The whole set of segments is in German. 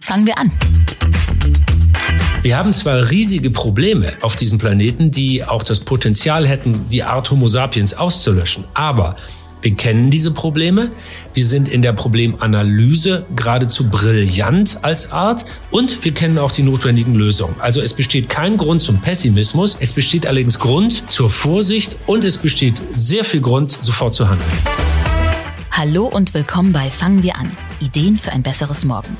Fangen wir an. Wir haben zwar riesige Probleme auf diesem Planeten, die auch das Potenzial hätten, die Art Homo sapiens auszulöschen, aber wir kennen diese Probleme. Wir sind in der Problemanalyse geradezu brillant als Art und wir kennen auch die notwendigen Lösungen. Also es besteht kein Grund zum Pessimismus. Es besteht allerdings Grund zur Vorsicht und es besteht sehr viel Grund, sofort zu handeln. Hallo und willkommen bei Fangen wir an. Ideen für ein besseres Morgen.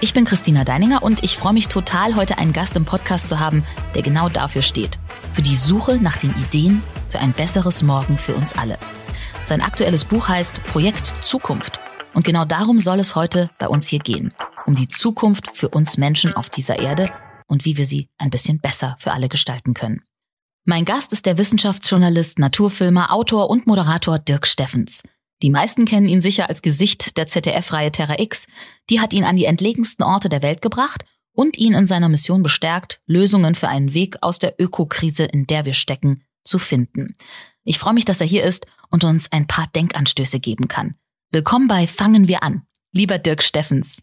Ich bin Christina Deininger und ich freue mich total, heute einen Gast im Podcast zu haben, der genau dafür steht. Für die Suche nach den Ideen für ein besseres Morgen für uns alle. Sein aktuelles Buch heißt Projekt Zukunft. Und genau darum soll es heute bei uns hier gehen. Um die Zukunft für uns Menschen auf dieser Erde und wie wir sie ein bisschen besser für alle gestalten können. Mein Gast ist der Wissenschaftsjournalist, Naturfilmer, Autor und Moderator Dirk Steffens. Die meisten kennen ihn sicher als Gesicht der ZDF-Reihe Terra X. Die hat ihn an die entlegensten Orte der Welt gebracht und ihn in seiner Mission bestärkt, Lösungen für einen Weg aus der Ökokrise, in der wir stecken, zu finden. Ich freue mich, dass er hier ist und uns ein paar Denkanstöße geben kann. Willkommen bei Fangen wir an. Lieber Dirk Steffens.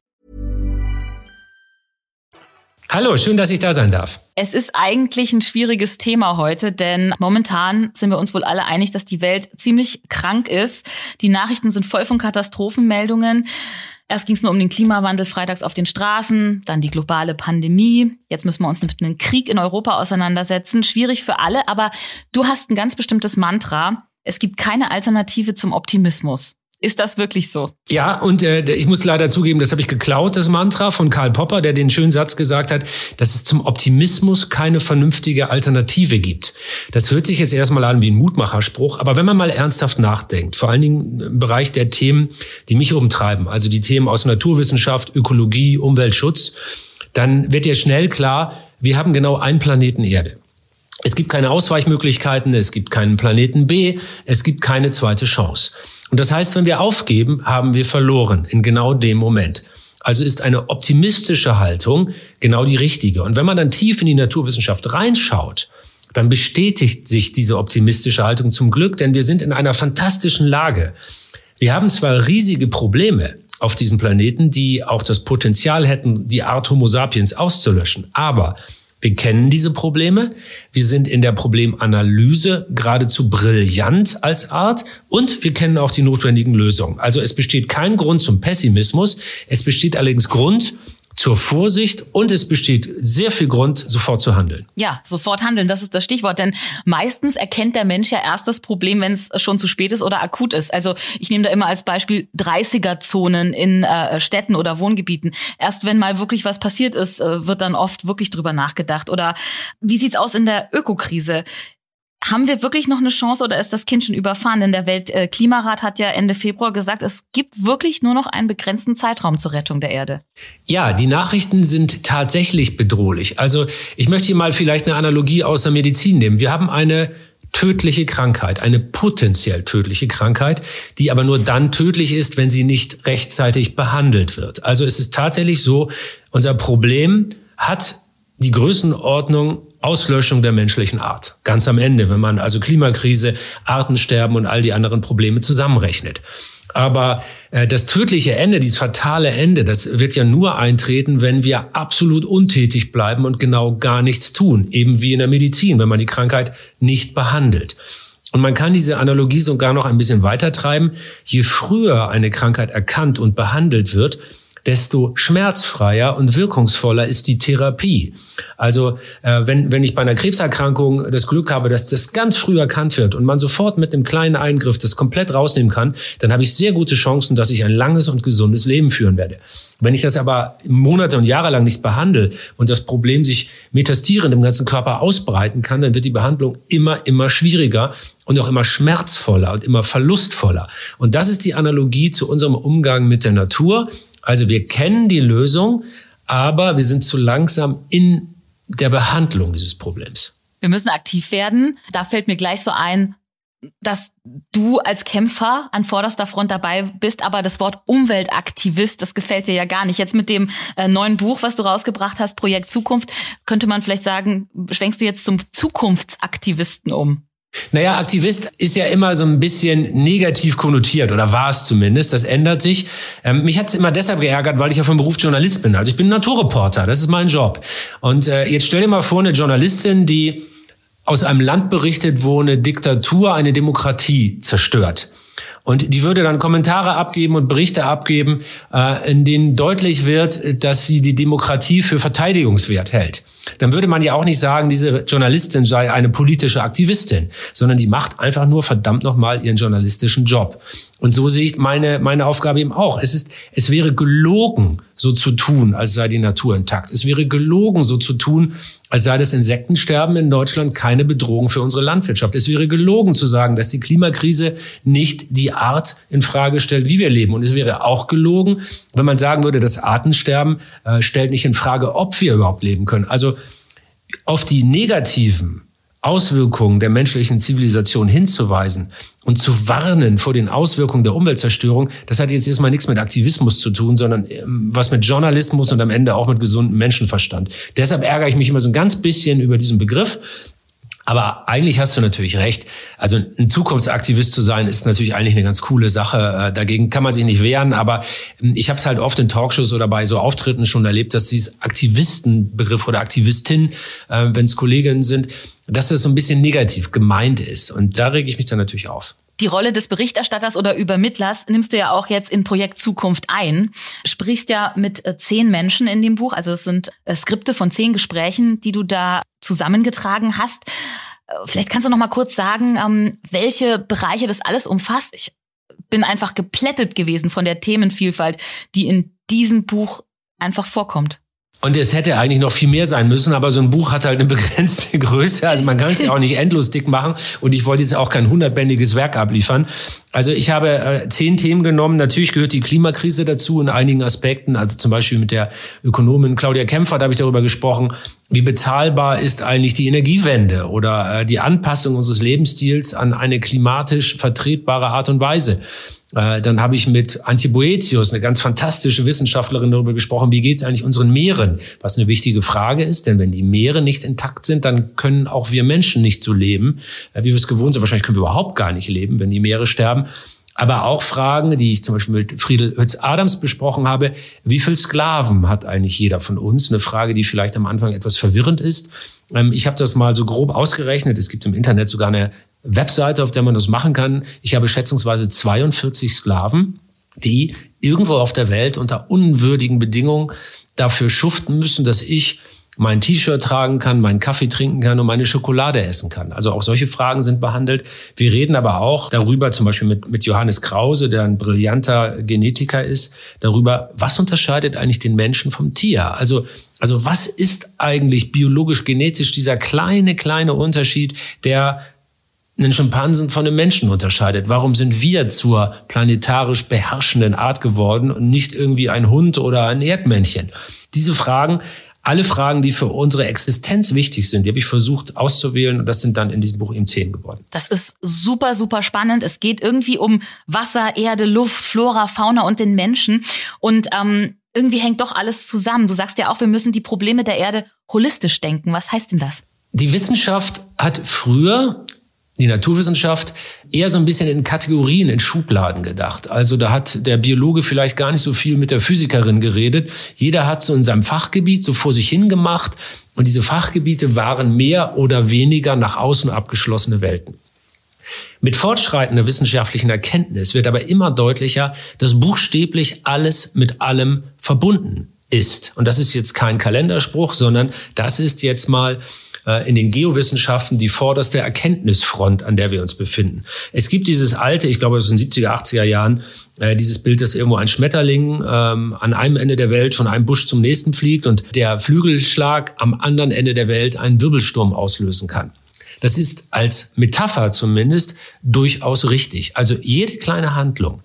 Hallo, schön, dass ich da sein darf. Es ist eigentlich ein schwieriges Thema heute, denn momentan sind wir uns wohl alle einig, dass die Welt ziemlich krank ist. Die Nachrichten sind voll von Katastrophenmeldungen. Erst ging es nur um den Klimawandel freitags auf den Straßen, dann die globale Pandemie. Jetzt müssen wir uns mit einem Krieg in Europa auseinandersetzen. Schwierig für alle, aber du hast ein ganz bestimmtes Mantra. Es gibt keine Alternative zum Optimismus. Ist das wirklich so? Ja, und äh, ich muss leider zugeben, das habe ich geklaut, das Mantra von Karl Popper, der den schönen Satz gesagt hat, dass es zum Optimismus keine vernünftige Alternative gibt. Das hört sich jetzt erstmal an wie ein Mutmacherspruch, aber wenn man mal ernsthaft nachdenkt, vor allen Dingen im Bereich der Themen, die mich umtreiben, also die Themen aus Naturwissenschaft, Ökologie, Umweltschutz, dann wird dir schnell klar, wir haben genau einen Planeten Erde. Es gibt keine Ausweichmöglichkeiten, es gibt keinen Planeten B, es gibt keine zweite Chance. Und das heißt, wenn wir aufgeben, haben wir verloren in genau dem Moment. Also ist eine optimistische Haltung genau die richtige. Und wenn man dann tief in die Naturwissenschaft reinschaut, dann bestätigt sich diese optimistische Haltung zum Glück, denn wir sind in einer fantastischen Lage. Wir haben zwar riesige Probleme auf diesem Planeten, die auch das Potenzial hätten, die Art Homo sapiens auszulöschen, aber wir kennen diese Probleme. Wir sind in der Problemanalyse geradezu brillant als Art und wir kennen auch die notwendigen Lösungen. Also es besteht kein Grund zum Pessimismus. Es besteht allerdings Grund zur Vorsicht und es besteht sehr viel Grund, sofort zu handeln. Ja, sofort handeln, das ist das Stichwort. Denn meistens erkennt der Mensch ja erst das Problem, wenn es schon zu spät ist oder akut ist. Also ich nehme da immer als Beispiel 30er-Zonen in äh, Städten oder Wohngebieten. Erst wenn mal wirklich was passiert ist, äh, wird dann oft wirklich drüber nachgedacht. Oder wie sieht's aus in der Ökokrise? Haben wir wirklich noch eine Chance oder ist das Kind schon überfahren? Denn der Weltklimarat hat ja Ende Februar gesagt, es gibt wirklich nur noch einen begrenzten Zeitraum zur Rettung der Erde. Ja, die Nachrichten sind tatsächlich bedrohlich. Also ich möchte hier mal vielleicht eine Analogie aus der Medizin nehmen. Wir haben eine tödliche Krankheit, eine potenziell tödliche Krankheit, die aber nur dann tödlich ist, wenn sie nicht rechtzeitig behandelt wird. Also es ist tatsächlich so, unser Problem hat die Größenordnung Auslöschung der menschlichen Art. Ganz am Ende, wenn man also Klimakrise, Artensterben und all die anderen Probleme zusammenrechnet. Aber äh, das tödliche Ende, dieses fatale Ende, das wird ja nur eintreten, wenn wir absolut untätig bleiben und genau gar nichts tun. Eben wie in der Medizin, wenn man die Krankheit nicht behandelt. Und man kann diese Analogie sogar noch ein bisschen weiter treiben. Je früher eine Krankheit erkannt und behandelt wird, desto schmerzfreier und wirkungsvoller ist die Therapie. Also äh, wenn, wenn ich bei einer Krebserkrankung das Glück habe, dass das ganz früh erkannt wird und man sofort mit einem kleinen Eingriff das komplett rausnehmen kann, dann habe ich sehr gute Chancen, dass ich ein langes und gesundes Leben führen werde. Wenn ich das aber Monate und Jahre lang nicht behandle und das Problem sich metastierend im ganzen Körper ausbreiten kann, dann wird die Behandlung immer, immer schwieriger und auch immer schmerzvoller und immer verlustvoller. Und das ist die Analogie zu unserem Umgang mit der Natur. Also wir kennen die Lösung, aber wir sind zu langsam in der Behandlung dieses Problems. Wir müssen aktiv werden. Da fällt mir gleich so ein, dass du als Kämpfer an vorderster Front dabei bist, aber das Wort Umweltaktivist, das gefällt dir ja gar nicht. Jetzt mit dem äh, neuen Buch, was du rausgebracht hast, Projekt Zukunft, könnte man vielleicht sagen, schwenkst du jetzt zum Zukunftsaktivisten um? Naja, Aktivist ist ja immer so ein bisschen negativ konnotiert oder war es zumindest. Das ändert sich. Ähm, mich hat es immer deshalb geärgert, weil ich ja vom Beruf Journalist bin. Also ich bin Naturreporter, das ist mein Job. Und äh, jetzt stell dir mal vor, eine Journalistin, die aus einem Land berichtet, wo eine Diktatur eine Demokratie zerstört. Und die würde dann Kommentare abgeben und Berichte abgeben, äh, in denen deutlich wird, dass sie die Demokratie für verteidigungswert hält dann würde man ja auch nicht sagen, diese Journalistin sei eine politische Aktivistin, sondern die macht einfach nur verdammt nochmal ihren journalistischen Job. Und so sehe ich meine, meine Aufgabe eben auch. Es ist, es wäre gelogen, so zu tun, als sei die Natur intakt. Es wäre gelogen, so zu tun, als sei das Insektensterben in Deutschland keine Bedrohung für unsere Landwirtschaft. Es wäre gelogen zu sagen, dass die Klimakrise nicht die Art in Frage stellt, wie wir leben. Und es wäre auch gelogen, wenn man sagen würde, das Artensterben äh, stellt nicht in Frage, ob wir überhaupt leben können. Also auf die negativen Auswirkungen der menschlichen Zivilisation hinzuweisen und zu warnen vor den Auswirkungen der Umweltzerstörung, das hat jetzt erstmal nichts mit Aktivismus zu tun, sondern ähm, was mit Journalismus und am Ende auch mit gesundem Menschenverstand. Deshalb ärgere ich mich immer so ein ganz bisschen über diesen Begriff. Aber eigentlich hast du natürlich recht. Also ein Zukunftsaktivist zu sein, ist natürlich eigentlich eine ganz coole Sache. Äh, dagegen kann man sich nicht wehren. Aber ähm, ich habe es halt oft in Talkshows oder bei so Auftritten schon erlebt, dass dieses Aktivistenbegriff oder Aktivistin, äh, wenn es Kolleginnen sind, dass das so ein bisschen negativ gemeint ist. Und da rege ich mich dann natürlich auf. Die Rolle des Berichterstatters oder Übermittlers nimmst du ja auch jetzt in Projekt Zukunft ein. Sprichst ja mit äh, zehn Menschen in dem Buch. Also es sind Skripte von zehn Gesprächen, die du da zusammengetragen hast. Äh, vielleicht kannst du noch mal kurz sagen, ähm, welche Bereiche das alles umfasst. Ich bin einfach geplättet gewesen von der Themenvielfalt, die in diesem Buch einfach vorkommt. Und es hätte eigentlich noch viel mehr sein müssen, aber so ein Buch hat halt eine begrenzte Größe. Also man kann es ja auch nicht endlos dick machen. Und ich wollte jetzt auch kein hundertbändiges Werk abliefern. Also ich habe äh, zehn Themen genommen. Natürlich gehört die Klimakrise dazu in einigen Aspekten. Also zum Beispiel mit der Ökonomin Claudia Kempfer, da habe ich darüber gesprochen, wie bezahlbar ist eigentlich die Energiewende oder äh, die Anpassung unseres Lebensstils an eine klimatisch vertretbare Art und Weise. Äh, dann habe ich mit Antje Boetius, eine ganz fantastische Wissenschaftlerin, darüber gesprochen, wie geht es eigentlich unseren Meeren? Was eine wichtige Frage ist, denn wenn die Meere nicht intakt sind, dann können auch wir Menschen nicht so leben, äh, wie wir es gewohnt sind. Wahrscheinlich können wir überhaupt gar nicht leben, wenn die Meere sterben. Aber auch Fragen, die ich zum Beispiel mit Friedel Hötz-Adams besprochen habe. Wie viel Sklaven hat eigentlich jeder von uns? Eine Frage, die vielleicht am Anfang etwas verwirrend ist. Ähm, ich habe das mal so grob ausgerechnet. Es gibt im Internet sogar eine Webseite, auf der man das machen kann. Ich habe schätzungsweise 42 Sklaven, die irgendwo auf der Welt unter unwürdigen Bedingungen dafür schuften müssen, dass ich mein T-Shirt tragen kann, meinen Kaffee trinken kann und meine Schokolade essen kann. Also auch solche Fragen sind behandelt. Wir reden aber auch darüber, zum Beispiel mit, mit Johannes Krause, der ein brillanter Genetiker ist, darüber, was unterscheidet eigentlich den Menschen vom Tier? Also, also was ist eigentlich biologisch genetisch dieser kleine, kleine Unterschied, der einen Schimpansen von einem Menschen unterscheidet. Warum sind wir zur planetarisch beherrschenden Art geworden und nicht irgendwie ein Hund oder ein Erdmännchen? Diese Fragen, alle Fragen, die für unsere Existenz wichtig sind, die habe ich versucht auszuwählen und das sind dann in diesem Buch eben zehn geworden. Das ist super, super spannend. Es geht irgendwie um Wasser, Erde, Luft, Flora, Fauna und den Menschen und ähm, irgendwie hängt doch alles zusammen. Du sagst ja auch, wir müssen die Probleme der Erde holistisch denken. Was heißt denn das? Die Wissenschaft hat früher die Naturwissenschaft eher so ein bisschen in Kategorien, in Schubladen gedacht. Also da hat der Biologe vielleicht gar nicht so viel mit der Physikerin geredet. Jeder hat so in seinem Fachgebiet so vor sich hingemacht und diese Fachgebiete waren mehr oder weniger nach außen abgeschlossene Welten. Mit fortschreitender wissenschaftlichen Erkenntnis wird aber immer deutlicher, dass buchstäblich alles mit allem verbunden ist. Und das ist jetzt kein Kalenderspruch, sondern das ist jetzt mal in den Geowissenschaften die vorderste Erkenntnisfront, an der wir uns befinden. Es gibt dieses alte, ich glaube aus den 70er, 80er Jahren, äh, dieses Bild, dass irgendwo ein Schmetterling ähm, an einem Ende der Welt von einem Busch zum nächsten fliegt und der Flügelschlag am anderen Ende der Welt einen Wirbelsturm auslösen kann. Das ist als Metapher zumindest durchaus richtig. Also jede kleine Handlung,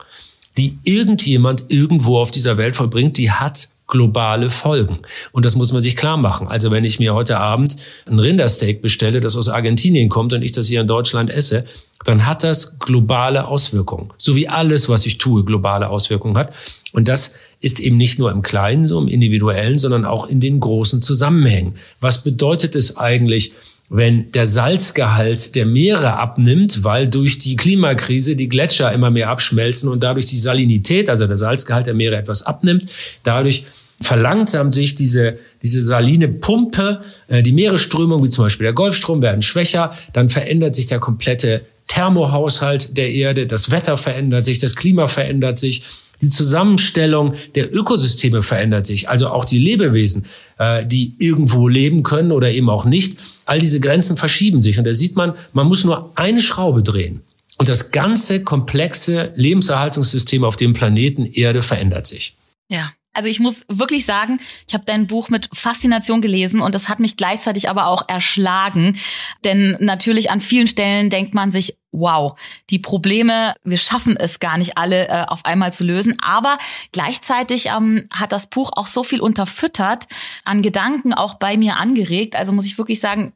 die irgendjemand irgendwo auf dieser Welt vollbringt, die hat globale Folgen. Und das muss man sich klar machen. Also wenn ich mir heute Abend ein Rindersteak bestelle, das aus Argentinien kommt und ich das hier in Deutschland esse, dann hat das globale Auswirkungen. So wie alles, was ich tue, globale Auswirkungen hat. Und das ist eben nicht nur im Kleinen, so im Individuellen, sondern auch in den großen Zusammenhängen. Was bedeutet es eigentlich, wenn der Salzgehalt der Meere abnimmt, weil durch die Klimakrise die Gletscher immer mehr abschmelzen und dadurch die Salinität, also der Salzgehalt der Meere etwas abnimmt, dadurch verlangsamt sich diese, diese saline Pumpe, äh, die Meeresströmung, wie zum Beispiel der Golfstrom, werden schwächer, dann verändert sich der komplette Thermohaushalt der Erde, das Wetter verändert sich, das Klima verändert sich, die Zusammenstellung der Ökosysteme verändert sich, also auch die Lebewesen, äh, die irgendwo leben können oder eben auch nicht. All diese Grenzen verschieben sich und da sieht man, man muss nur eine Schraube drehen und das ganze komplexe Lebenserhaltungssystem auf dem Planeten Erde verändert sich. Ja, also ich muss wirklich sagen, ich habe dein Buch mit Faszination gelesen und das hat mich gleichzeitig aber auch erschlagen. Denn natürlich an vielen Stellen denkt man sich, wow, die Probleme, wir schaffen es gar nicht alle äh, auf einmal zu lösen. Aber gleichzeitig ähm, hat das Buch auch so viel unterfüttert, an Gedanken auch bei mir angeregt. Also muss ich wirklich sagen,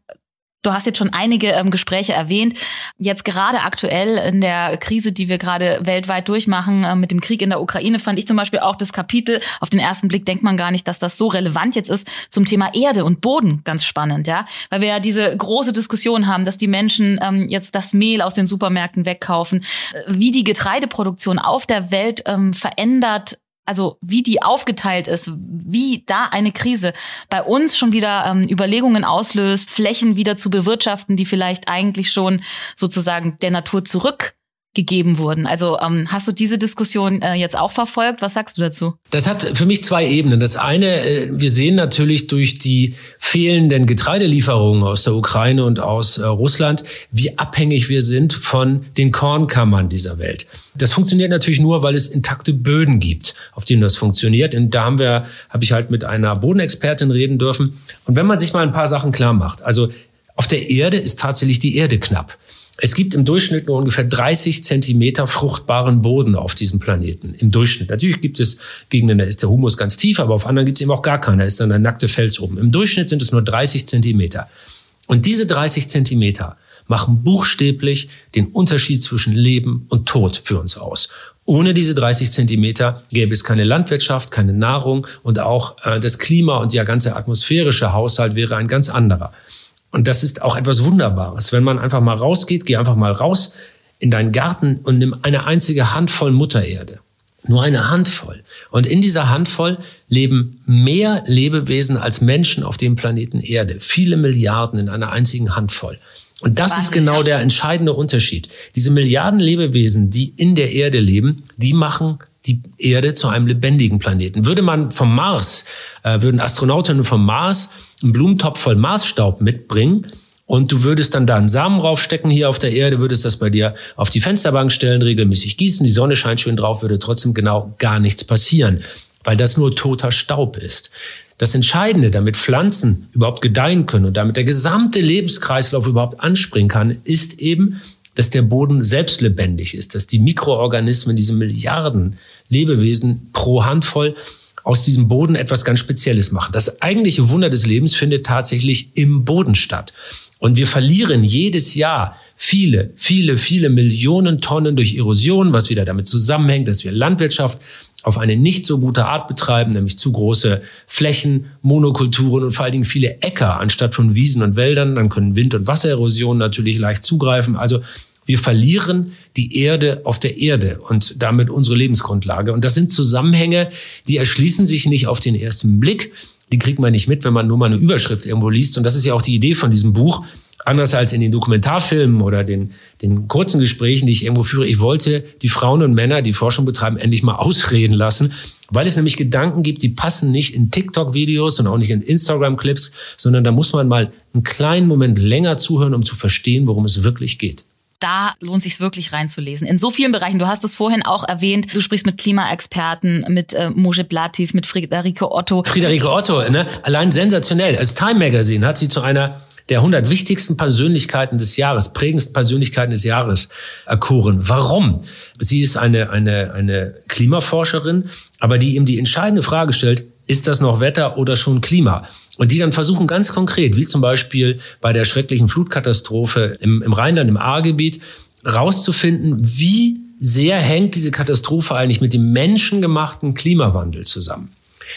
Du hast jetzt schon einige ähm, Gespräche erwähnt. Jetzt gerade aktuell in der Krise, die wir gerade weltweit durchmachen, äh, mit dem Krieg in der Ukraine, fand ich zum Beispiel auch das Kapitel, auf den ersten Blick denkt man gar nicht, dass das so relevant jetzt ist, zum Thema Erde und Boden ganz spannend, ja. Weil wir ja diese große Diskussion haben, dass die Menschen ähm, jetzt das Mehl aus den Supermärkten wegkaufen, äh, wie die Getreideproduktion auf der Welt ähm, verändert also wie die aufgeteilt ist, wie da eine Krise bei uns schon wieder ähm, Überlegungen auslöst, Flächen wieder zu bewirtschaften, die vielleicht eigentlich schon sozusagen der Natur zurück gegeben wurden. Also ähm, hast du diese Diskussion äh, jetzt auch verfolgt? Was sagst du dazu? Das hat für mich zwei Ebenen. Das eine, äh, wir sehen natürlich durch die fehlenden Getreidelieferungen aus der Ukraine und aus äh, Russland, wie abhängig wir sind von den Kornkammern dieser Welt. Das funktioniert natürlich nur, weil es intakte Böden gibt, auf denen das funktioniert. Und da haben wir, habe ich halt mit einer Bodenexpertin reden dürfen. Und wenn man sich mal ein paar Sachen klar macht, also auf der Erde ist tatsächlich die Erde knapp. Es gibt im Durchschnitt nur ungefähr 30 Zentimeter fruchtbaren Boden auf diesem Planeten. Im Durchschnitt. Natürlich gibt es Gegenden, da ist der Humus ganz tief, aber auf anderen gibt es eben auch gar keinen. Da ist dann ein nackte Fels oben. Im Durchschnitt sind es nur 30 Zentimeter. Und diese 30 Zentimeter machen buchstäblich den Unterschied zwischen Leben und Tod für uns aus. Ohne diese 30 Zentimeter gäbe es keine Landwirtschaft, keine Nahrung und auch äh, das Klima und der ganze atmosphärische Haushalt wäre ein ganz anderer. Und das ist auch etwas Wunderbares, wenn man einfach mal rausgeht, geh einfach mal raus in deinen Garten und nimm eine einzige Handvoll Muttererde. Nur eine Handvoll. Und in dieser Handvoll leben mehr Lebewesen als Menschen auf dem Planeten Erde. Viele Milliarden in einer einzigen Handvoll. Und das Wahnsinn, ist genau ja. der entscheidende Unterschied. Diese Milliarden Lebewesen, die in der Erde leben, die machen die Erde zu einem lebendigen Planeten. Würde man vom Mars, äh, würden Astronautinnen vom Mars einen Blumentopf voll Marsstaub mitbringen und du würdest dann da einen Samen raufstecken hier auf der Erde, würdest das bei dir auf die Fensterbank stellen, regelmäßig gießen, die Sonne scheint schön drauf, würde trotzdem genau gar nichts passieren, weil das nur toter Staub ist. Das Entscheidende, damit Pflanzen überhaupt gedeihen können und damit der gesamte Lebenskreislauf überhaupt anspringen kann, ist eben, dass der Boden selbst lebendig ist, dass die Mikroorganismen, diese Milliarden Lebewesen pro Handvoll aus diesem Boden etwas ganz Spezielles machen. Das eigentliche Wunder des Lebens findet tatsächlich im Boden statt. Und wir verlieren jedes Jahr viele, viele, viele Millionen Tonnen durch Erosion, was wieder damit zusammenhängt, dass wir Landwirtschaft auf eine nicht so gute Art betreiben, nämlich zu große Flächen, Monokulturen und vor allen Dingen viele Äcker anstatt von Wiesen und Wäldern. Dann können Wind- und Wassererosion natürlich leicht zugreifen. Also wir verlieren die Erde auf der Erde und damit unsere Lebensgrundlage. Und das sind Zusammenhänge, die erschließen sich nicht auf den ersten Blick. Die kriegt man nicht mit, wenn man nur mal eine Überschrift irgendwo liest. Und das ist ja auch die Idee von diesem Buch. Anders als in den Dokumentarfilmen oder den, den kurzen Gesprächen, die ich irgendwo führe. Ich wollte die Frauen und Männer, die Forschung betreiben, endlich mal ausreden lassen, weil es nämlich Gedanken gibt, die passen nicht in TikTok-Videos und auch nicht in Instagram-Clips, sondern da muss man mal einen kleinen Moment länger zuhören, um zu verstehen, worum es wirklich geht da lohnt sich wirklich reinzulesen. In so vielen Bereichen. Du hast es vorhin auch erwähnt. Du sprichst mit Klimaexperten, mit äh, Mojib Latif, mit Friederike Otto. Friederike Otto, ne? allein sensationell. Das Time Magazine hat sie zu einer der 100 wichtigsten Persönlichkeiten des Jahres, prägendsten Persönlichkeiten des Jahres erkoren. Warum? Sie ist eine, eine, eine Klimaforscherin, aber die ihm die entscheidende Frage stellt, ist das noch Wetter oder schon Klima? Und die dann versuchen ganz konkret, wie zum Beispiel bei der schrecklichen Flutkatastrophe im, im Rheinland, im Ahrgebiet, rauszufinden, wie sehr hängt diese Katastrophe eigentlich mit dem menschengemachten Klimawandel zusammen.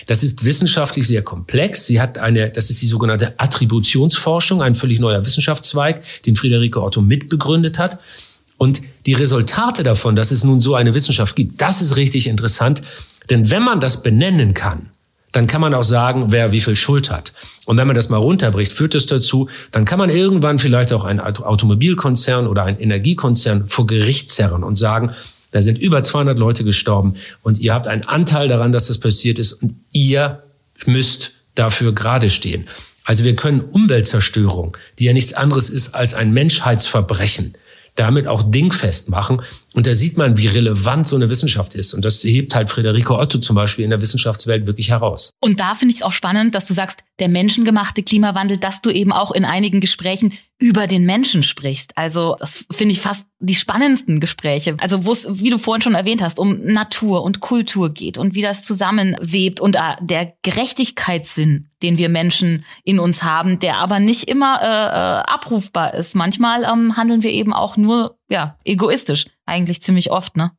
Das ist wissenschaftlich sehr komplex. Sie hat eine, das ist die sogenannte Attributionsforschung, ein völlig neuer Wissenschaftszweig, den Friederike Otto mitbegründet hat. Und die Resultate davon, dass es nun so eine Wissenschaft gibt, das ist richtig interessant. Denn wenn man das benennen kann, dann kann man auch sagen, wer wie viel Schuld hat. Und wenn man das mal runterbricht, führt es dazu, dann kann man irgendwann vielleicht auch einen Automobilkonzern oder einen Energiekonzern vor Gericht zerren und sagen, da sind über 200 Leute gestorben und ihr habt einen Anteil daran, dass das passiert ist und ihr müsst dafür gerade stehen. Also wir können Umweltzerstörung, die ja nichts anderes ist als ein Menschheitsverbrechen, damit auch dingfest machen. Und da sieht man, wie relevant so eine Wissenschaft ist. Und das hebt halt Friederike Otto zum Beispiel in der Wissenschaftswelt wirklich heraus. Und da finde ich es auch spannend, dass du sagst, der menschengemachte Klimawandel, dass du eben auch in einigen Gesprächen über den Menschen sprichst. Also das finde ich fast die spannendsten Gespräche. Also wo es, wie du vorhin schon erwähnt hast, um Natur und Kultur geht und wie das zusammenwebt und äh, der Gerechtigkeitssinn, den wir Menschen in uns haben, der aber nicht immer äh, äh, abrufbar ist. Manchmal ähm, handeln wir eben auch nur ja egoistisch, eigentlich ziemlich oft, ne?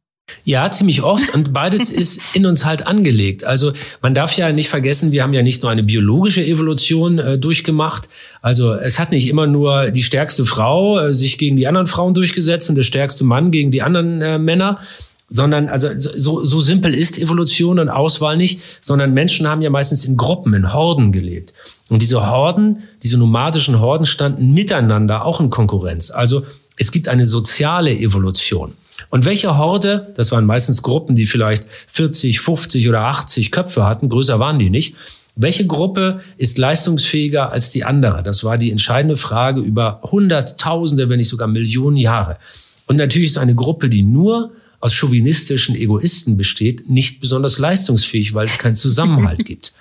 Ja, ziemlich oft. Und beides ist in uns halt angelegt. Also man darf ja nicht vergessen, wir haben ja nicht nur eine biologische Evolution äh, durchgemacht. Also es hat nicht immer nur die stärkste Frau äh, sich gegen die anderen Frauen durchgesetzt und der stärkste Mann gegen die anderen äh, Männer, sondern also so, so simpel ist Evolution und Auswahl nicht, sondern Menschen haben ja meistens in Gruppen, in Horden gelebt. Und diese Horden, diese nomadischen Horden standen miteinander auch in Konkurrenz. Also es gibt eine soziale Evolution. Und welche Horde, das waren meistens Gruppen, die vielleicht 40, 50 oder 80 Köpfe hatten, größer waren die nicht, welche Gruppe ist leistungsfähiger als die andere? Das war die entscheidende Frage über Hunderttausende, wenn nicht sogar Millionen Jahre. Und natürlich ist eine Gruppe, die nur aus chauvinistischen Egoisten besteht, nicht besonders leistungsfähig, weil es keinen Zusammenhalt gibt.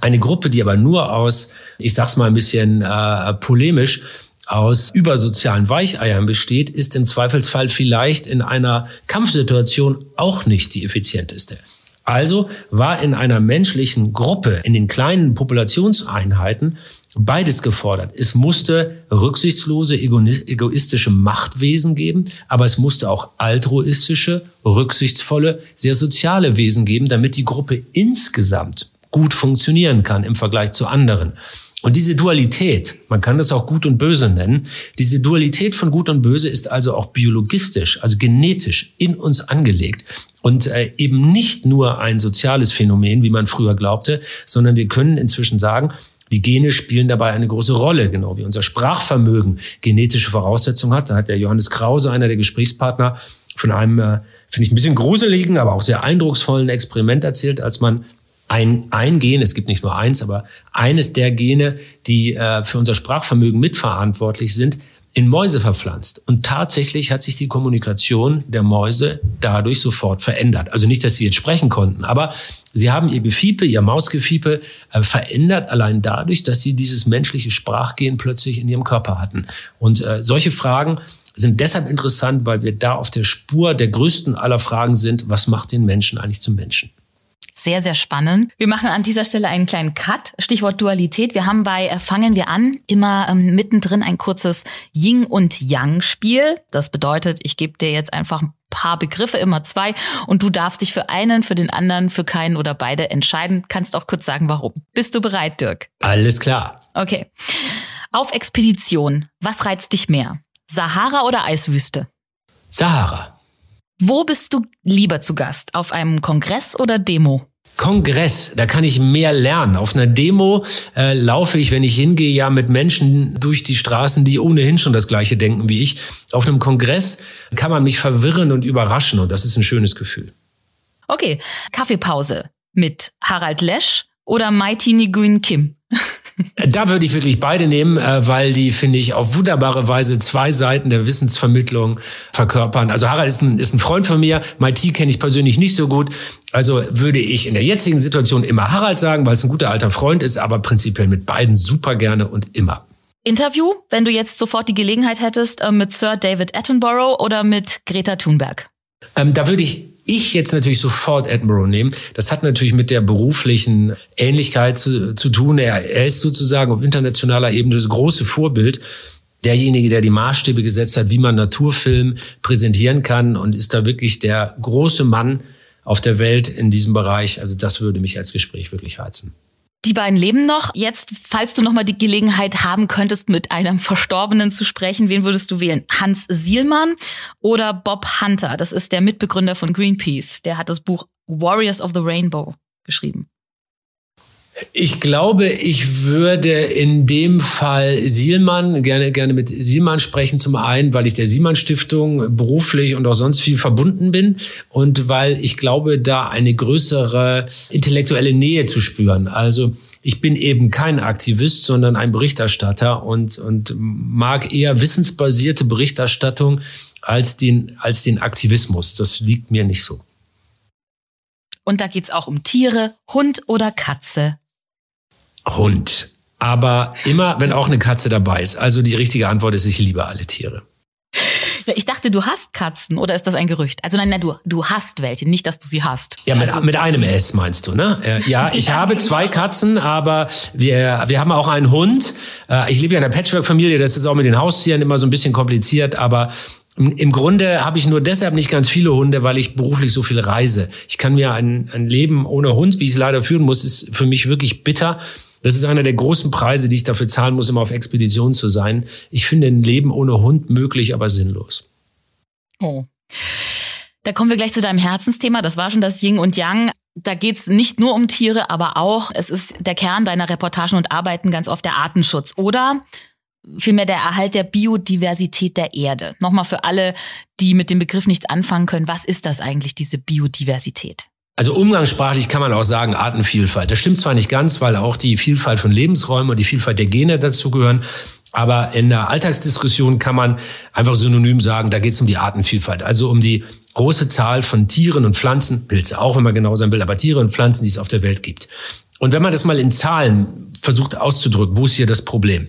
Eine Gruppe, die aber nur aus, ich sag's mal ein bisschen äh, polemisch, aus übersozialen Weicheiern besteht, ist im Zweifelsfall vielleicht in einer Kampfsituation auch nicht die effizienteste. Also war in einer menschlichen Gruppe, in den kleinen Populationseinheiten, beides gefordert. Es musste rücksichtslose, egoistische Machtwesen geben, aber es musste auch altruistische, rücksichtsvolle, sehr soziale Wesen geben, damit die Gruppe insgesamt gut funktionieren kann im Vergleich zu anderen. Und diese Dualität, man kann das auch gut und böse nennen, diese Dualität von gut und böse ist also auch biologistisch, also genetisch in uns angelegt und äh, eben nicht nur ein soziales Phänomen, wie man früher glaubte, sondern wir können inzwischen sagen, die Gene spielen dabei eine große Rolle, genau wie unser Sprachvermögen genetische Voraussetzungen hat. Da hat der Johannes Krause, einer der Gesprächspartner, von einem, äh, finde ich, ein bisschen gruseligen, aber auch sehr eindrucksvollen Experiment erzählt, als man ein, ein Gen, es gibt nicht nur eins, aber eines der Gene, die äh, für unser Sprachvermögen mitverantwortlich sind, in Mäuse verpflanzt. Und tatsächlich hat sich die Kommunikation der Mäuse dadurch sofort verändert. Also nicht, dass sie jetzt sprechen konnten, aber sie haben ihr Gefiepe, ihr Mausgefiepe äh, verändert allein dadurch, dass sie dieses menschliche Sprachgen plötzlich in ihrem Körper hatten. Und äh, solche Fragen sind deshalb interessant, weil wir da auf der Spur der größten aller Fragen sind, was macht den Menschen eigentlich zum Menschen? Sehr, sehr spannend. Wir machen an dieser Stelle einen kleinen Cut. Stichwort Dualität. Wir haben bei äh, Fangen wir an immer ähm, mittendrin ein kurzes Yin und Yang Spiel. Das bedeutet, ich gebe dir jetzt einfach ein paar Begriffe, immer zwei, und du darfst dich für einen, für den anderen, für keinen oder beide entscheiden. Kannst auch kurz sagen, warum. Bist du bereit, Dirk? Alles klar. Okay. Auf Expedition. Was reizt dich mehr? Sahara oder Eiswüste? Sahara. Wo bist du lieber zu Gast? Auf einem Kongress oder Demo? Kongress, da kann ich mehr lernen. Auf einer Demo äh, laufe ich, wenn ich hingehe, ja mit Menschen durch die Straßen, die ohnehin schon das gleiche denken wie ich. Auf einem Kongress kann man mich verwirren und überraschen und das ist ein schönes Gefühl. Okay, Kaffeepause mit Harald Lesch oder Mighty Nguyen Kim? Da würde ich wirklich beide nehmen, äh, weil die, finde ich, auf wunderbare Weise zwei Seiten der Wissensvermittlung verkörpern. Also Harald ist ein, ist ein Freund von mir, MIT kenne ich persönlich nicht so gut. Also würde ich in der jetzigen Situation immer Harald sagen, weil es ein guter alter Freund ist, aber prinzipiell mit beiden super gerne und immer. Interview, wenn du jetzt sofort die Gelegenheit hättest, äh, mit Sir David Attenborough oder mit Greta Thunberg? Ähm, da würde ich ich jetzt natürlich sofort Attenborough nehmen. Das hat natürlich mit der beruflichen Ähnlichkeit zu, zu tun. Er, er ist sozusagen auf internationaler Ebene das große Vorbild derjenige, der die Maßstäbe gesetzt hat, wie man Naturfilm präsentieren kann und ist da wirklich der große Mann auf der Welt in diesem Bereich. Also das würde mich als Gespräch wirklich reizen. Die beiden leben noch. Jetzt, falls du noch mal die Gelegenheit haben könntest, mit einem Verstorbenen zu sprechen, wen würdest du wählen? Hans Sielmann oder Bob Hunter? Das ist der Mitbegründer von Greenpeace. Der hat das Buch Warriors of the Rainbow geschrieben. Ich glaube, ich würde in dem Fall Sielmann gerne, gerne mit Sielmann sprechen. Zum einen, weil ich der Sielmann Stiftung beruflich und auch sonst viel verbunden bin und weil ich glaube, da eine größere intellektuelle Nähe zu spüren. Also, ich bin eben kein Aktivist, sondern ein Berichterstatter und, und mag eher wissensbasierte Berichterstattung als den, als den Aktivismus. Das liegt mir nicht so. Und da geht's auch um Tiere, Hund oder Katze. Hund. Aber immer, wenn auch eine Katze dabei ist. Also die richtige Antwort ist, ich liebe alle Tiere. Ja, ich dachte, du hast Katzen oder ist das ein Gerücht? Also nein, nein, du, du hast welche, nicht, dass du sie hast. Ja, mit, also, mit einem S meinst du, ne? Ja, ich ja, habe genau. zwei Katzen, aber wir, wir haben auch einen Hund. Äh, ich lebe ja in einer Patchwork-Familie, das ist auch mit den Haustieren immer so ein bisschen kompliziert, aber im Grunde habe ich nur deshalb nicht ganz viele Hunde, weil ich beruflich so viel reise. Ich kann mir ein, ein Leben ohne Hund, wie ich es leider führen muss, ist für mich wirklich bitter. Das ist einer der großen Preise, die ich dafür zahlen muss, immer auf Expedition zu sein. Ich finde ein Leben ohne Hund möglich, aber sinnlos. Oh. Da kommen wir gleich zu deinem Herzensthema. Das war schon das Yin und Yang. Da geht's nicht nur um Tiere, aber auch, es ist der Kern deiner Reportagen und Arbeiten ganz oft der Artenschutz oder vielmehr der Erhalt der Biodiversität der Erde. Nochmal für alle, die mit dem Begriff nichts anfangen können. Was ist das eigentlich, diese Biodiversität? Also umgangssprachlich kann man auch sagen Artenvielfalt. Das stimmt zwar nicht ganz, weil auch die Vielfalt von Lebensräumen und die Vielfalt der Gene dazugehören. Aber in der Alltagsdiskussion kann man einfach synonym sagen, da geht es um die Artenvielfalt. Also um die große Zahl von Tieren und Pflanzen, Pilze auch, wenn man genau sein will, aber Tiere und Pflanzen, die es auf der Welt gibt. Und wenn man das mal in Zahlen versucht auszudrücken, wo ist hier das Problem?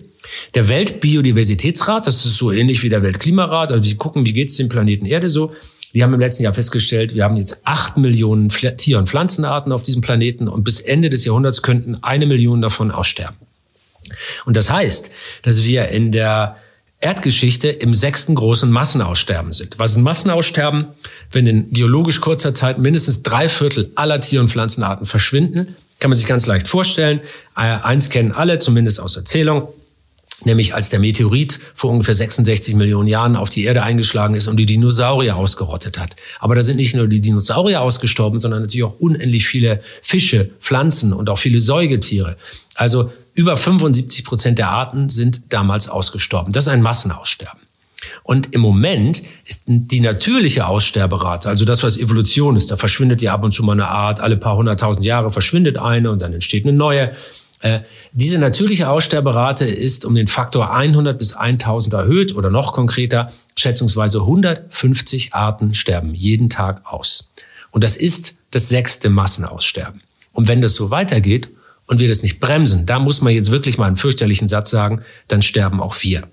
Der Weltbiodiversitätsrat, das ist so ähnlich wie der Weltklimarat, also die gucken, wie geht es dem Planeten Erde so, wir haben im letzten Jahr festgestellt, wir haben jetzt acht Millionen Tier- und Pflanzenarten auf diesem Planeten und bis Ende des Jahrhunderts könnten eine Million davon aussterben. Und das heißt, dass wir in der Erdgeschichte im sechsten großen Massenaussterben sind. Was ist ein Massenaussterben? Wenn in biologisch kurzer Zeit mindestens drei Viertel aller Tier- und Pflanzenarten verschwinden, kann man sich ganz leicht vorstellen. Äh, eins kennen alle, zumindest aus Erzählung nämlich als der Meteorit vor ungefähr 66 Millionen Jahren auf die Erde eingeschlagen ist und die Dinosaurier ausgerottet hat. Aber da sind nicht nur die Dinosaurier ausgestorben, sondern natürlich auch unendlich viele Fische, Pflanzen und auch viele Säugetiere. Also über 75 Prozent der Arten sind damals ausgestorben. Das ist ein Massenaussterben. Und im Moment ist die natürliche Aussterberate, also das, was Evolution ist, da verschwindet ja ab und zu mal eine Art, alle paar hunderttausend Jahre verschwindet eine und dann entsteht eine neue. Äh, diese natürliche Aussterberate ist um den Faktor 100 bis 1000 erhöht oder noch konkreter, schätzungsweise 150 Arten sterben jeden Tag aus. Und das ist das sechste Massenaussterben. Und wenn das so weitergeht und wir das nicht bremsen, da muss man jetzt wirklich mal einen fürchterlichen Satz sagen, dann sterben auch wir.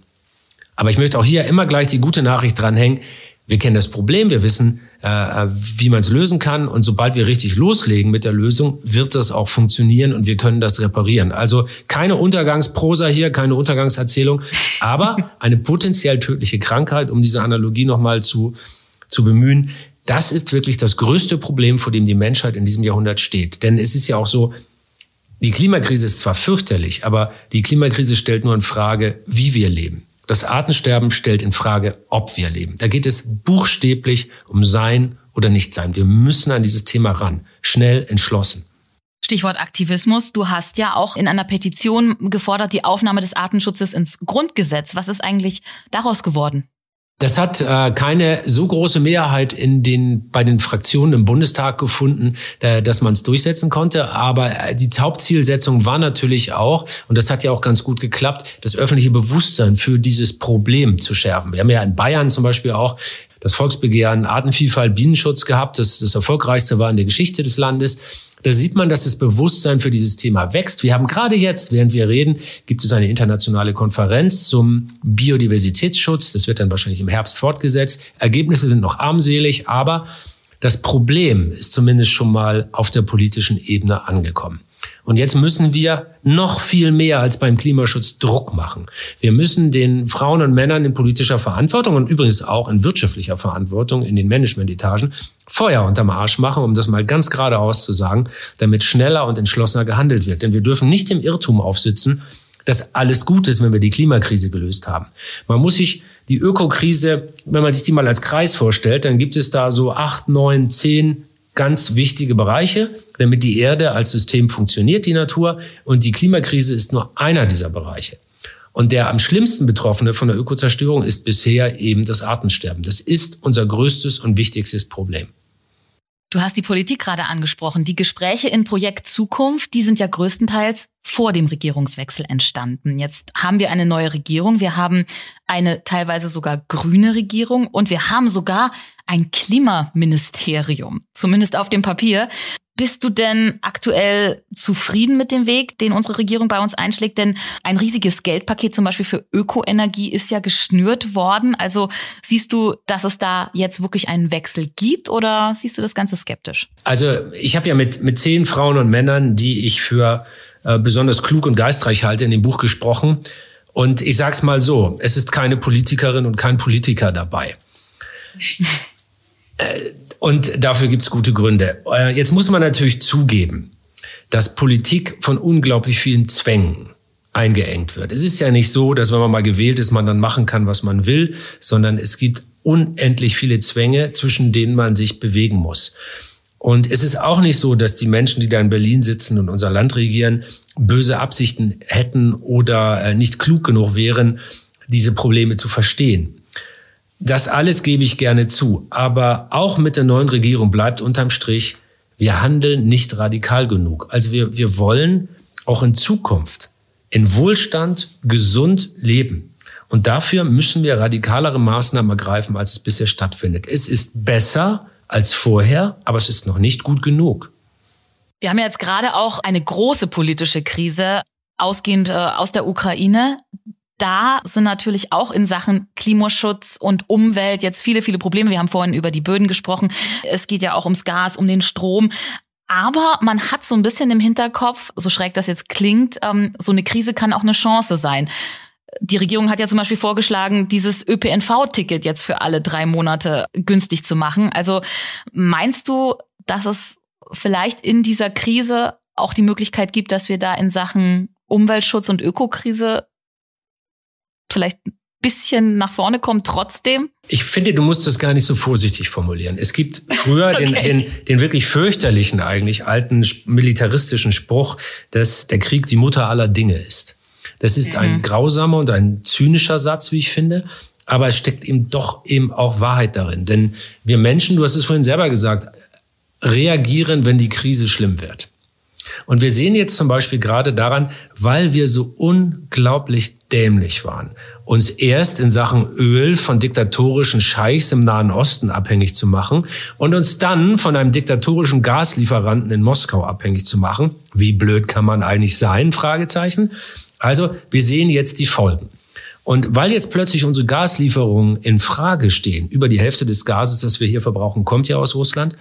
Aber ich möchte auch hier immer gleich die gute Nachricht dranhängen. Wir kennen das Problem, wir wissen, äh, wie man es lösen kann. Und sobald wir richtig loslegen mit der Lösung, wird das auch funktionieren und wir können das reparieren. Also keine Untergangsprosa hier, keine Untergangserzählung, aber eine potenziell tödliche Krankheit, um diese Analogie nochmal zu, zu bemühen. Das ist wirklich das größte Problem, vor dem die Menschheit in diesem Jahrhundert steht. Denn es ist ja auch so, die Klimakrise ist zwar fürchterlich, aber die Klimakrise stellt nur in Frage, wie wir leben. Das Artensterben stellt in Frage, ob wir leben. Da geht es buchstäblich um Sein oder Nichtsein. Wir müssen an dieses Thema ran. Schnell, entschlossen. Stichwort Aktivismus. Du hast ja auch in einer Petition gefordert, die Aufnahme des Artenschutzes ins Grundgesetz. Was ist eigentlich daraus geworden? Das hat äh, keine so große Mehrheit in den, bei den Fraktionen im Bundestag gefunden, äh, dass man es durchsetzen konnte. Aber äh, die Hauptzielsetzung war natürlich auch, und das hat ja auch ganz gut geklappt, das öffentliche Bewusstsein für dieses Problem zu schärfen. Wir haben ja in Bayern zum Beispiel auch das Volksbegehren Artenvielfalt, Bienenschutz gehabt, das das erfolgreichste war in der Geschichte des Landes. Da sieht man, dass das Bewusstsein für dieses Thema wächst. Wir haben gerade jetzt, während wir reden, gibt es eine internationale Konferenz zum Biodiversitätsschutz. Das wird dann wahrscheinlich im Herbst fortgesetzt. Ergebnisse sind noch armselig, aber das Problem ist zumindest schon mal auf der politischen Ebene angekommen. Und jetzt müssen wir noch viel mehr als beim Klimaschutz Druck machen. Wir müssen den Frauen und Männern in politischer Verantwortung und übrigens auch in wirtschaftlicher Verantwortung in den Managementetagen Feuer unterm Arsch machen, um das mal ganz geradeaus zu sagen, damit schneller und entschlossener gehandelt wird. Denn wir dürfen nicht im Irrtum aufsitzen, dass alles gut ist, wenn wir die Klimakrise gelöst haben. Man muss sich die Ökokrise, wenn man sich die mal als Kreis vorstellt, dann gibt es da so acht, neun, zehn ganz wichtige Bereiche, damit die Erde als System funktioniert, die Natur. Und die Klimakrise ist nur einer dieser Bereiche. Und der am schlimmsten Betroffene von der Ökozerstörung ist bisher eben das Artensterben. Das ist unser größtes und wichtigstes Problem. Du hast die Politik gerade angesprochen. Die Gespräche in Projekt Zukunft, die sind ja größtenteils vor dem Regierungswechsel entstanden. Jetzt haben wir eine neue Regierung. Wir haben eine teilweise sogar grüne Regierung und wir haben sogar ein Klimaministerium, zumindest auf dem Papier. Bist du denn aktuell zufrieden mit dem Weg, den unsere Regierung bei uns einschlägt? Denn ein riesiges Geldpaket zum Beispiel für Ökoenergie ist ja geschnürt worden. Also siehst du, dass es da jetzt wirklich einen Wechsel gibt oder siehst du das Ganze skeptisch? Also ich habe ja mit, mit zehn Frauen und Männern, die ich für äh, besonders klug und geistreich halte, in dem Buch gesprochen. Und ich sag's mal so, es ist keine Politikerin und kein Politiker dabei. Äh, und dafür gibt's gute Gründe. Äh, jetzt muss man natürlich zugeben, dass Politik von unglaublich vielen Zwängen eingeengt wird. Es ist ja nicht so, dass wenn man mal gewählt ist, man dann machen kann, was man will, sondern es gibt unendlich viele Zwänge, zwischen denen man sich bewegen muss. Und es ist auch nicht so, dass die Menschen, die da in Berlin sitzen und unser Land regieren, böse Absichten hätten oder äh, nicht klug genug wären, diese Probleme zu verstehen. Das alles gebe ich gerne zu. Aber auch mit der neuen Regierung bleibt unterm Strich, wir handeln nicht radikal genug. Also wir, wir wollen auch in Zukunft in Wohlstand gesund leben. Und dafür müssen wir radikalere Maßnahmen ergreifen, als es bisher stattfindet. Es ist besser als vorher, aber es ist noch nicht gut genug. Wir haben jetzt gerade auch eine große politische Krise ausgehend äh, aus der Ukraine da sind natürlich auch in Sachen Klimaschutz und Umwelt jetzt viele, viele Probleme. Wir haben vorhin über die Böden gesprochen. Es geht ja auch ums Gas, um den Strom. Aber man hat so ein bisschen im Hinterkopf, so schräg das jetzt klingt, ähm, so eine Krise kann auch eine Chance sein. Die Regierung hat ja zum Beispiel vorgeschlagen, dieses ÖPNV-Ticket jetzt für alle drei Monate günstig zu machen. Also meinst du, dass es vielleicht in dieser Krise auch die Möglichkeit gibt, dass wir da in Sachen Umweltschutz und Ökokrise vielleicht ein bisschen nach vorne kommen trotzdem? Ich finde, du musst das gar nicht so vorsichtig formulieren. Es gibt früher okay. den, den, den wirklich fürchterlichen, eigentlich alten militaristischen Spruch, dass der Krieg die Mutter aller Dinge ist. Das ist mhm. ein grausamer und ein zynischer Satz, wie ich finde. Aber es steckt eben doch eben auch Wahrheit darin. Denn wir Menschen, du hast es vorhin selber gesagt, reagieren, wenn die Krise schlimm wird. Und wir sehen jetzt zum Beispiel gerade daran, weil wir so unglaublich dämlich waren, uns erst in Sachen Öl von diktatorischen Scheichs im Nahen Osten abhängig zu machen und uns dann von einem diktatorischen Gaslieferanten in Moskau abhängig zu machen. Wie blöd kann man eigentlich sein? Fragezeichen. Also, wir sehen jetzt die Folgen. Und weil jetzt plötzlich unsere Gaslieferungen in Frage stehen, über die Hälfte des Gases, das wir hier verbrauchen, kommt ja aus Russland,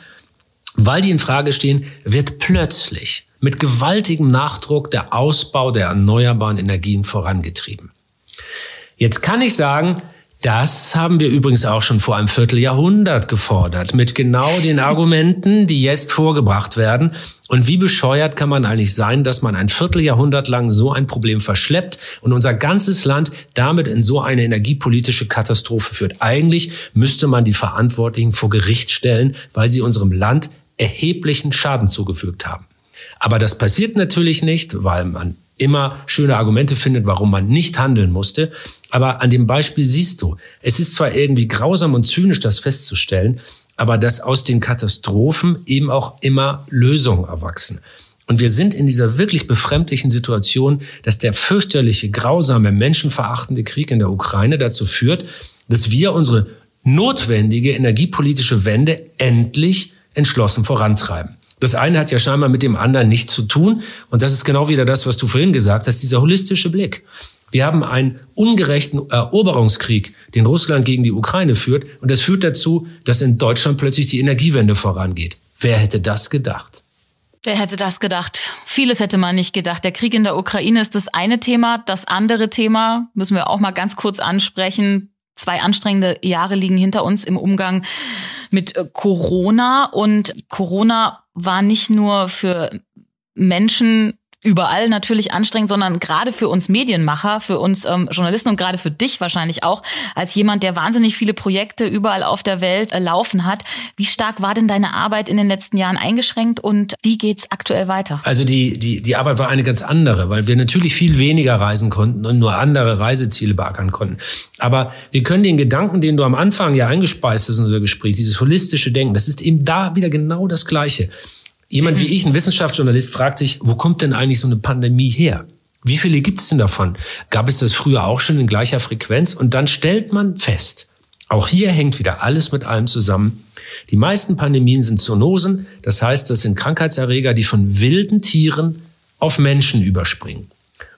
weil die in Frage stehen, wird plötzlich mit gewaltigem Nachdruck der Ausbau der erneuerbaren Energien vorangetrieben. Jetzt kann ich sagen, das haben wir übrigens auch schon vor einem Vierteljahrhundert gefordert, mit genau den Argumenten, die jetzt vorgebracht werden. Und wie bescheuert kann man eigentlich sein, dass man ein Vierteljahrhundert lang so ein Problem verschleppt und unser ganzes Land damit in so eine energiepolitische Katastrophe führt? Eigentlich müsste man die Verantwortlichen vor Gericht stellen, weil sie unserem Land erheblichen Schaden zugefügt haben. Aber das passiert natürlich nicht, weil man immer schöne Argumente findet, warum man nicht handeln musste. Aber an dem Beispiel siehst du, es ist zwar irgendwie grausam und zynisch, das festzustellen, aber dass aus den Katastrophen eben auch immer Lösungen erwachsen. Und wir sind in dieser wirklich befremdlichen Situation, dass der fürchterliche, grausame, menschenverachtende Krieg in der Ukraine dazu führt, dass wir unsere notwendige energiepolitische Wende endlich entschlossen vorantreiben. Das eine hat ja scheinbar mit dem anderen nichts zu tun. Und das ist genau wieder das, was du vorhin gesagt hast, dieser holistische Blick. Wir haben einen ungerechten Eroberungskrieg, den Russland gegen die Ukraine führt. Und das führt dazu, dass in Deutschland plötzlich die Energiewende vorangeht. Wer hätte das gedacht? Wer hätte das gedacht? Vieles hätte man nicht gedacht. Der Krieg in der Ukraine ist das eine Thema. Das andere Thema müssen wir auch mal ganz kurz ansprechen. Zwei anstrengende Jahre liegen hinter uns im Umgang mit äh, Corona. Und Corona war nicht nur für Menschen überall natürlich anstrengend, sondern gerade für uns Medienmacher, für uns ähm, Journalisten und gerade für dich wahrscheinlich auch, als jemand, der wahnsinnig viele Projekte überall auf der Welt äh, laufen hat. Wie stark war denn deine Arbeit in den letzten Jahren eingeschränkt und wie geht's aktuell weiter? Also die, die, die Arbeit war eine ganz andere, weil wir natürlich viel weniger reisen konnten und nur andere Reiseziele beackern konnten. Aber wir können den Gedanken, den du am Anfang ja eingespeist hast in unser Gespräch, dieses holistische Denken, das ist eben da wieder genau das Gleiche. Jemand wie mhm. ich, ein Wissenschaftsjournalist, fragt sich, wo kommt denn eigentlich so eine Pandemie her? Wie viele gibt es denn davon? Gab es das früher auch schon in gleicher Frequenz? Und dann stellt man fest, auch hier hängt wieder alles mit allem zusammen. Die meisten Pandemien sind Zoonosen, das heißt, das sind Krankheitserreger, die von wilden Tieren auf Menschen überspringen.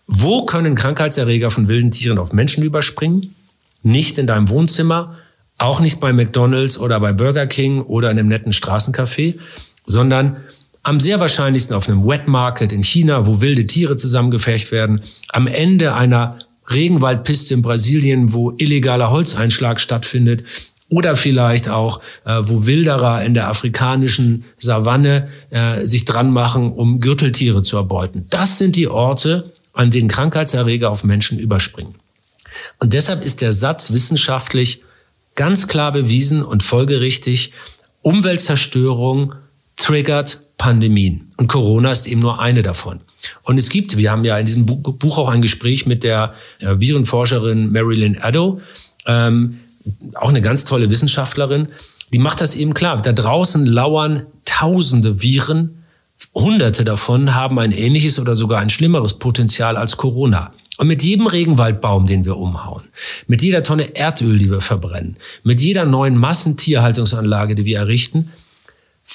Wo können Krankheitserreger von wilden Tieren auf Menschen überspringen? Nicht in deinem Wohnzimmer, auch nicht bei McDonald's oder bei Burger King oder in einem netten Straßencafé, sondern am sehr wahrscheinlichsten auf einem Wet Market in China, wo wilde Tiere zusammengefecht werden. Am Ende einer Regenwaldpiste in Brasilien, wo illegaler Holzeinschlag stattfindet. Oder vielleicht auch, äh, wo Wilderer in der afrikanischen Savanne äh, sich dran machen, um Gürteltiere zu erbeuten. Das sind die Orte, an denen Krankheitserreger auf Menschen überspringen. Und deshalb ist der Satz wissenschaftlich ganz klar bewiesen und folgerichtig, Umweltzerstörung triggert Pandemien. Und Corona ist eben nur eine davon. Und es gibt, wir haben ja in diesem Buch auch ein Gespräch mit der äh, Virenforscherin Marilyn Addo, ähm, auch eine ganz tolle Wissenschaftlerin, die macht das eben klar. Da draußen lauern tausende Viren, hunderte davon haben ein ähnliches oder sogar ein schlimmeres Potenzial als Corona. Und mit jedem Regenwaldbaum, den wir umhauen, mit jeder Tonne Erdöl, die wir verbrennen, mit jeder neuen Massentierhaltungsanlage, die wir errichten,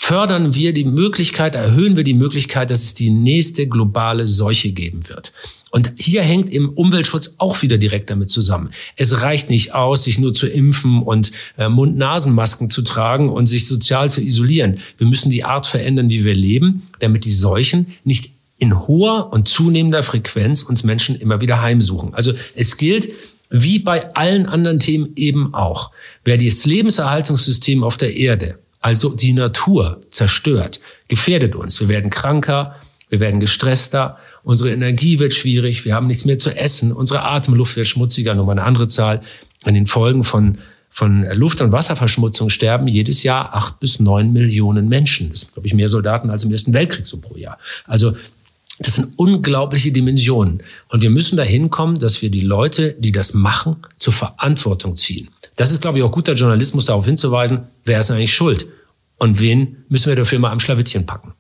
fördern wir die Möglichkeit, erhöhen wir die Möglichkeit, dass es die nächste globale Seuche geben wird. Und hier hängt im Umweltschutz auch wieder direkt damit zusammen. Es reicht nicht aus, sich nur zu impfen und äh, Mund-Nasen-Masken zu tragen und sich sozial zu isolieren. Wir müssen die Art verändern, wie wir leben, damit die Seuchen nicht in hoher und zunehmender Frequenz uns Menschen immer wieder heimsuchen. Also es gilt, wie bei allen anderen Themen eben auch. Wer das Lebenserhaltungssystem auf der Erde also die Natur zerstört, gefährdet uns. Wir werden kranker, wir werden gestresster, unsere Energie wird schwierig, wir haben nichts mehr zu essen, unsere Atemluft wird schmutziger, nochmal eine andere Zahl. An den Folgen von, von Luft- und Wasserverschmutzung sterben jedes Jahr acht bis neun Millionen Menschen. Das sind, glaube ich, mehr Soldaten als im Ersten Weltkrieg so pro Jahr. Also das sind unglaubliche Dimensionen. Und wir müssen dahin kommen, dass wir die Leute, die das machen, zur Verantwortung ziehen. Das ist, glaube ich, auch guter Journalismus, darauf hinzuweisen, wer ist eigentlich schuld und wen müssen wir dafür mal am Schlawittchen packen.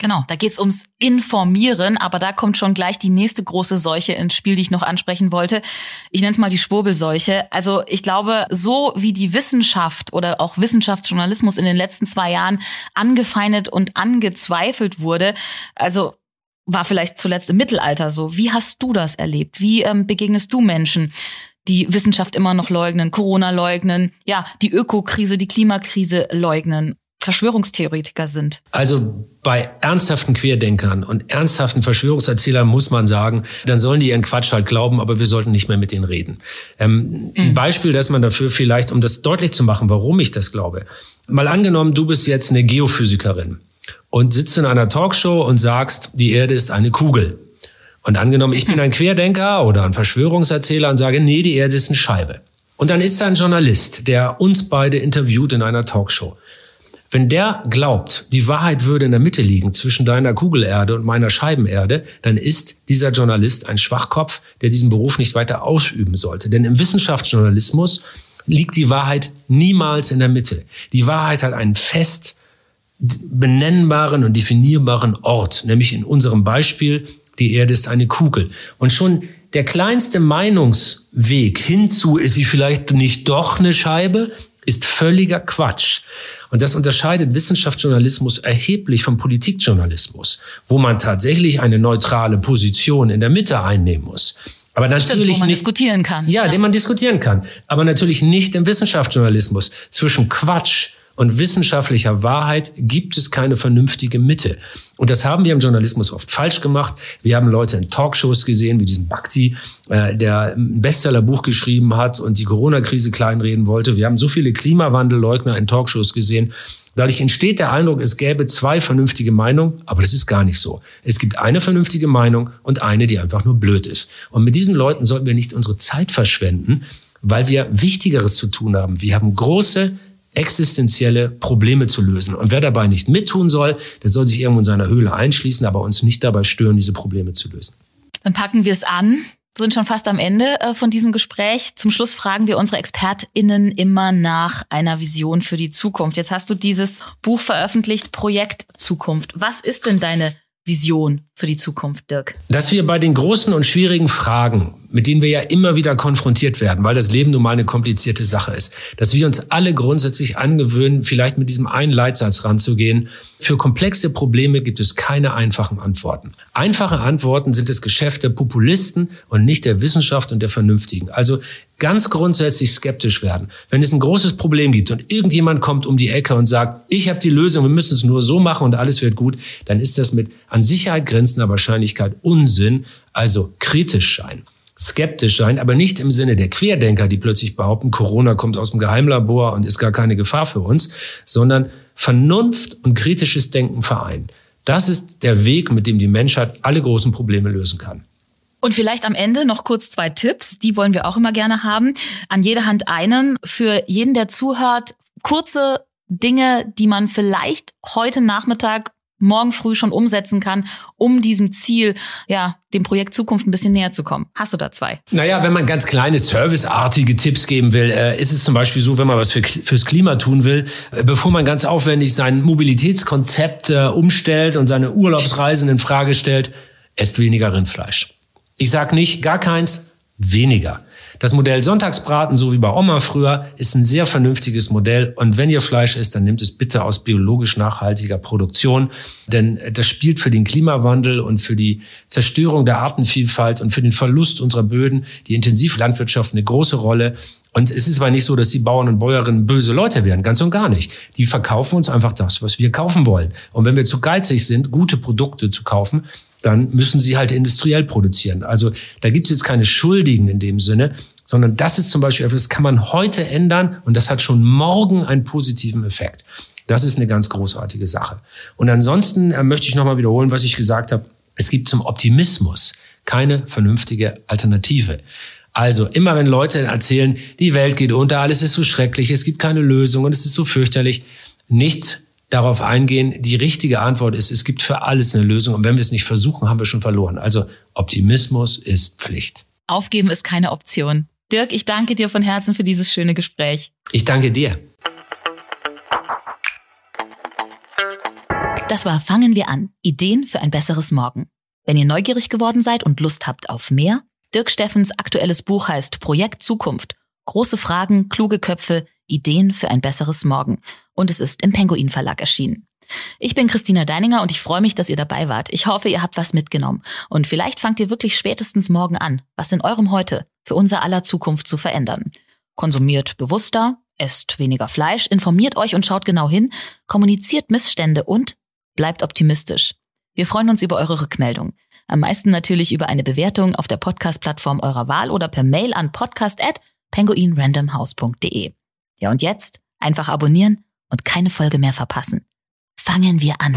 Genau, da geht's ums Informieren, aber da kommt schon gleich die nächste große Seuche ins Spiel, die ich noch ansprechen wollte. Ich nenne es mal die Schwurbelseuche. Also ich glaube, so wie die Wissenschaft oder auch Wissenschaftsjournalismus in den letzten zwei Jahren angefeindet und angezweifelt wurde, also war vielleicht zuletzt im Mittelalter so. Wie hast du das erlebt? Wie ähm, begegnest du Menschen, die Wissenschaft immer noch leugnen, Corona leugnen, ja, die Ökokrise, die Klimakrise leugnen, Verschwörungstheoretiker sind? Also bei ernsthaften Querdenkern und ernsthaften Verschwörungserzählern muss man sagen, dann sollen die ihren Quatsch halt glauben, aber wir sollten nicht mehr mit denen reden. Ähm, mhm. Ein Beispiel, das man dafür vielleicht, um das deutlich zu machen, warum ich das glaube. Mal angenommen, du bist jetzt eine Geophysikerin und sitzt in einer Talkshow und sagst, die Erde ist eine Kugel. Und angenommen, ich bin ein Querdenker oder ein Verschwörungserzähler und sage, nee, die Erde ist eine Scheibe. Und dann ist da ein Journalist, der uns beide interviewt in einer Talkshow. Wenn der glaubt, die Wahrheit würde in der Mitte liegen zwischen deiner Kugelerde und meiner Scheibenerde, dann ist dieser Journalist ein Schwachkopf, der diesen Beruf nicht weiter ausüben sollte. Denn im Wissenschaftsjournalismus liegt die Wahrheit niemals in der Mitte. Die Wahrheit hat einen fest benennbaren und definierbaren Ort, nämlich in unserem Beispiel, die Erde ist eine Kugel. Und schon der kleinste Meinungsweg hinzu, ist sie vielleicht nicht doch eine Scheibe, ist völliger Quatsch. Und das unterscheidet Wissenschaftsjournalismus erheblich vom Politikjournalismus, wo man tatsächlich eine neutrale Position in der Mitte einnehmen muss. Aber natürlich Stimmt, man nicht, diskutieren kann. Ja, ja, den man diskutieren kann. Aber natürlich nicht im Wissenschaftsjournalismus. Zwischen Quatsch und wissenschaftlicher Wahrheit gibt es keine vernünftige Mitte. Und das haben wir im Journalismus oft falsch gemacht. Wir haben Leute in Talkshows gesehen, wie diesen Bhakti, äh, der ein Bestsellerbuch geschrieben hat und die Corona-Krise kleinreden wollte. Wir haben so viele Klimawandelleugner in Talkshows gesehen. Dadurch entsteht der Eindruck, es gäbe zwei vernünftige Meinungen, aber das ist gar nicht so. Es gibt eine vernünftige Meinung und eine, die einfach nur blöd ist. Und mit diesen Leuten sollten wir nicht unsere Zeit verschwenden, weil wir Wichtigeres zu tun haben. Wir haben große existenzielle Probleme zu lösen. Und wer dabei nicht mittun soll, der soll sich irgendwo in seiner Höhle einschließen, aber uns nicht dabei stören, diese Probleme zu lösen. Dann packen wir es an sind schon fast am Ende äh, von diesem Gespräch. Zum Schluss fragen wir unsere ExpertInnen immer nach einer Vision für die Zukunft. Jetzt hast du dieses Buch veröffentlicht, Projekt Zukunft. Was ist denn deine Vision für die Zukunft, Dirk? Dass wir bei den großen und schwierigen Fragen mit denen wir ja immer wieder konfrontiert werden, weil das Leben nun mal eine komplizierte Sache ist. Dass wir uns alle grundsätzlich angewöhnen, vielleicht mit diesem einen Leitsatz ranzugehen. Für komplexe Probleme gibt es keine einfachen Antworten. Einfache Antworten sind das Geschäft der Populisten und nicht der Wissenschaft und der Vernünftigen. Also ganz grundsätzlich skeptisch werden. Wenn es ein großes Problem gibt und irgendjemand kommt um die Ecke und sagt, ich habe die Lösung, wir müssen es nur so machen und alles wird gut, dann ist das mit an Sicherheit grenzender Wahrscheinlichkeit Unsinn, also kritisch sein skeptisch sein, aber nicht im Sinne der Querdenker, die plötzlich behaupten, Corona kommt aus dem Geheimlabor und ist gar keine Gefahr für uns, sondern Vernunft und kritisches Denken vereinen. Das ist der Weg, mit dem die Menschheit alle großen Probleme lösen kann. Und vielleicht am Ende noch kurz zwei Tipps, die wollen wir auch immer gerne haben. An jeder Hand einen. Für jeden, der zuhört, kurze Dinge, die man vielleicht heute Nachmittag morgen früh schon umsetzen kann, um diesem Ziel, ja, dem Projekt Zukunft ein bisschen näher zu kommen? Hast du da zwei? Naja, wenn man ganz kleine serviceartige Tipps geben will, äh, ist es zum Beispiel so, wenn man was für, fürs Klima tun will, äh, bevor man ganz aufwendig sein Mobilitätskonzept äh, umstellt und seine Urlaubsreisen in Frage stellt, esst weniger Rindfleisch. Ich sag nicht gar keins, weniger. Das Modell Sonntagsbraten, so wie bei Oma früher, ist ein sehr vernünftiges Modell. Und wenn ihr Fleisch isst, dann nehmt es bitte aus biologisch nachhaltiger Produktion. Denn das spielt für den Klimawandel und für die Zerstörung der Artenvielfalt und für den Verlust unserer Böden, die Intensivlandwirtschaft eine große Rolle. Und es ist aber nicht so, dass die Bauern und Bäuerinnen böse Leute werden, ganz und gar nicht. Die verkaufen uns einfach das, was wir kaufen wollen. Und wenn wir zu geizig sind, gute Produkte zu kaufen, dann müssen sie halt industriell produzieren. Also da gibt es jetzt keine Schuldigen in dem Sinne, sondern das ist zum Beispiel etwas, das kann man heute ändern und das hat schon morgen einen positiven Effekt. Das ist eine ganz großartige Sache. Und ansonsten äh, möchte ich nochmal wiederholen, was ich gesagt habe. Es gibt zum Optimismus keine vernünftige Alternative. Also immer wenn Leute erzählen, die Welt geht unter, alles ist so schrecklich, es gibt keine Lösung und es ist so fürchterlich, nichts darauf eingehen. Die richtige Antwort ist, es gibt für alles eine Lösung. Und wenn wir es nicht versuchen, haben wir schon verloren. Also Optimismus ist Pflicht. Aufgeben ist keine Option. Dirk, ich danke dir von Herzen für dieses schöne Gespräch. Ich danke dir. Das war Fangen wir an. Ideen für ein besseres Morgen. Wenn ihr neugierig geworden seid und Lust habt auf mehr, Dirk Steffens aktuelles Buch heißt Projekt Zukunft. Große Fragen, kluge Köpfe, Ideen für ein besseres Morgen. Und es ist im Penguin Verlag erschienen. Ich bin Christina Deininger und ich freue mich, dass ihr dabei wart. Ich hoffe, ihr habt was mitgenommen. Und vielleicht fangt ihr wirklich spätestens morgen an, was in eurem Heute für unser aller Zukunft zu verändern. Konsumiert bewusster, esst weniger Fleisch, informiert euch und schaut genau hin, kommuniziert Missstände und bleibt optimistisch. Wir freuen uns über eure Rückmeldung. Am meisten natürlich über eine Bewertung auf der Podcast-Plattform eurer Wahl oder per Mail an podcast@penguinrandomhouse.de. Ja, und jetzt einfach abonnieren und keine Folge mehr verpassen. Fangen wir an.